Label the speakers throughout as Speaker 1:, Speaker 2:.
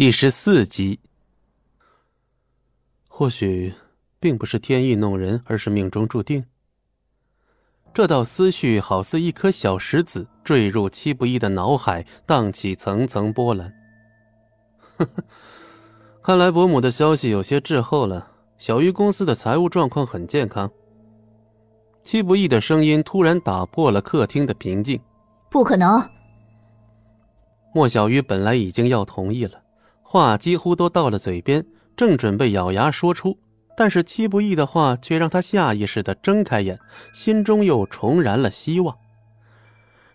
Speaker 1: 第十四集。或许并不是天意弄人，而是命中注定。这道思绪好似一颗小石子坠入戚不义的脑海，荡起层层波澜。呵呵，看来伯母的消息有些滞后了。小鱼公司的财务状况很健康。戚不义的声音突然打破了客厅的平静。
Speaker 2: 不可能！
Speaker 1: 莫小鱼本来已经要同意了。话几乎都到了嘴边，正准备咬牙说出，但是戚不义的话却让他下意识的睁开眼，心中又重燃了希望。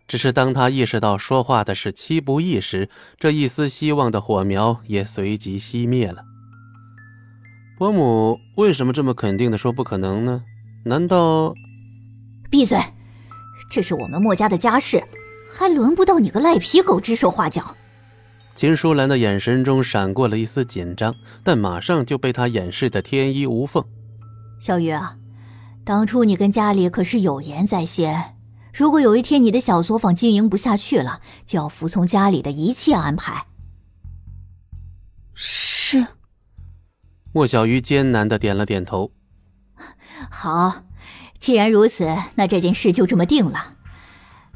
Speaker 1: 只是当他意识到说话的是戚不义时，这一丝希望的火苗也随即熄灭了。伯母为什么这么肯定的说不可能呢？难道？
Speaker 2: 闭嘴！这是我们墨家的家事，还轮不到你个赖皮狗指手画脚。
Speaker 1: 秦淑兰的眼神中闪过了一丝紧张，但马上就被他掩饰的天衣无缝。
Speaker 2: 小鱼啊，当初你跟家里可是有言在先，如果有一天你的小作坊经营不下去了，就要服从家里的一切安排。
Speaker 3: 是。
Speaker 1: 莫小鱼艰难的点了点头。
Speaker 2: 好，既然如此，那这件事就这么定了。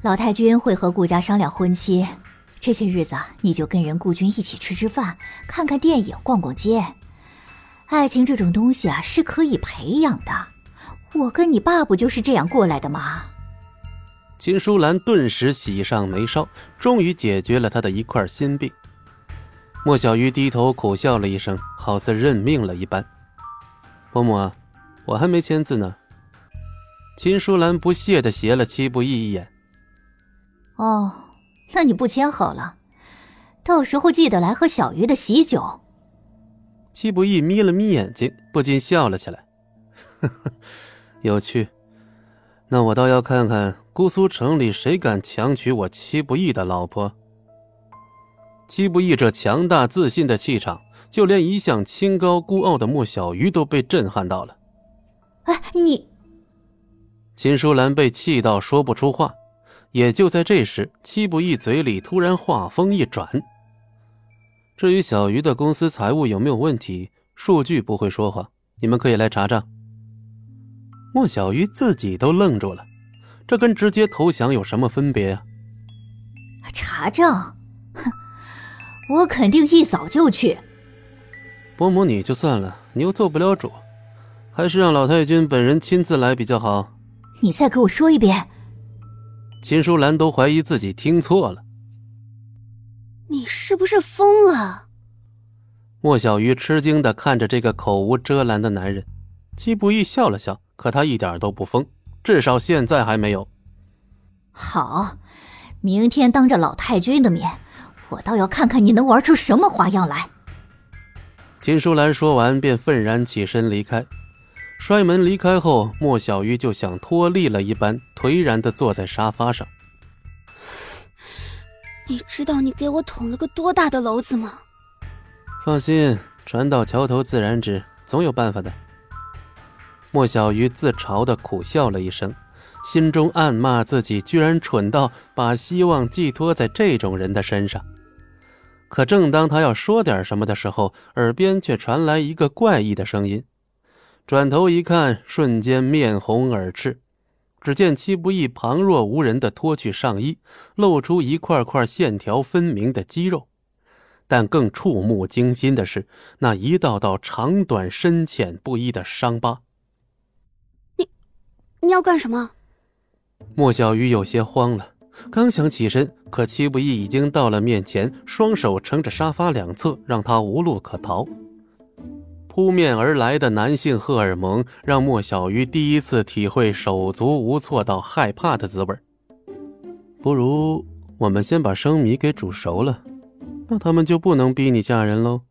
Speaker 2: 老太君会和顾家商量婚期。这些日子，你就跟人顾军一起吃吃饭，看看电影，逛逛街。爱情这种东西啊，是可以培养的。我跟你爸不就是这样过来的吗？
Speaker 1: 秦淑兰顿时喜上眉梢，终于解决了她的一块心病。莫小鱼低头苦笑了一声，好似认命了一般。伯母，我还没签字呢。秦淑兰不屑的斜了戚不义一眼。
Speaker 2: 哦。那你不签好了，到时候记得来喝小鱼的喜酒。
Speaker 1: 戚不义眯了眯眼睛，不禁笑了起来，呵呵，有趣。那我倒要看看姑苏城里谁敢强娶我戚不义的老婆。戚不义这强大自信的气场，就连一向清高孤傲的莫小鱼都被震撼到了。
Speaker 2: 哎，你！
Speaker 1: 秦淑兰被气到说不出话。也就在这时，戚不义嘴里突然话锋一转：“至于小鱼的公司财务有没有问题，数据不会说谎，你们可以来查账。”莫小鱼自己都愣住了，这跟直接投降有什么分别啊？
Speaker 2: 查账？哼，我肯定一早就去。
Speaker 1: 伯母你就算了，你又做不了主，还是让老太君本人亲自来比较好。
Speaker 2: 你再给我说一遍。
Speaker 1: 秦淑兰都怀疑自己听错了。
Speaker 3: 你是不是疯了？
Speaker 1: 莫小鱼吃惊的看着这个口无遮拦的男人，戚不义笑了笑，可他一点都不疯，至少现在还没有。
Speaker 2: 好，明天当着老太君的面，我倒要看看你能玩出什么花样来。
Speaker 1: 秦淑兰说完，便愤然起身离开。摔门离开后，莫小鱼就像脱力了一般，颓然的坐在沙发上。
Speaker 3: 你知道你给我捅了个多大的篓子吗？
Speaker 1: 放心，船到桥头自然直，总有办法的。莫小鱼自嘲的苦笑了一声，心中暗骂自己居然蠢到把希望寄托在这种人的身上。可正当他要说点什么的时候，耳边却传来一个怪异的声音。转头一看，瞬间面红耳赤。只见戚不义旁若无人地脱去上衣，露出一块块线条分明的肌肉。但更触目惊心的是，那一道道长短深浅不一的伤疤。
Speaker 3: 你，你要干什么？
Speaker 1: 莫小鱼有些慌了，刚想起身，可戚不义已经到了面前，双手撑着沙发两侧，让他无路可逃。扑面而来的男性荷尔蒙，让莫小鱼第一次体会手足无措到害怕的滋味不如我们先把生米给煮熟了，那他们就不能逼你嫁人喽。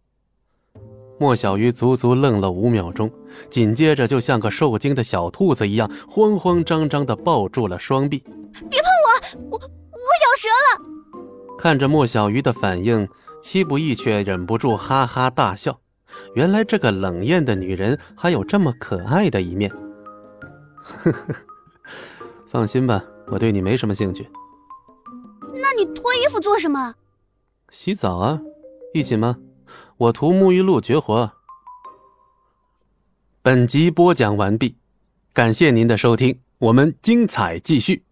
Speaker 1: 莫小鱼足足愣了五秒钟，紧接着就像个受惊的小兔子一样，慌慌张张的抱住了双臂。
Speaker 3: 别碰我，我我咬舌了。
Speaker 1: 看着莫小鱼的反应，戚不义却忍不住哈哈大笑。原来这个冷艳的女人还有这么可爱的一面。呵呵，放心吧，我对你没什么兴趣。
Speaker 3: 那你脱衣服做什么？
Speaker 1: 洗澡啊，一起吗？我涂沐浴露绝活。本集播讲完毕，感谢您的收听，我们精彩继续。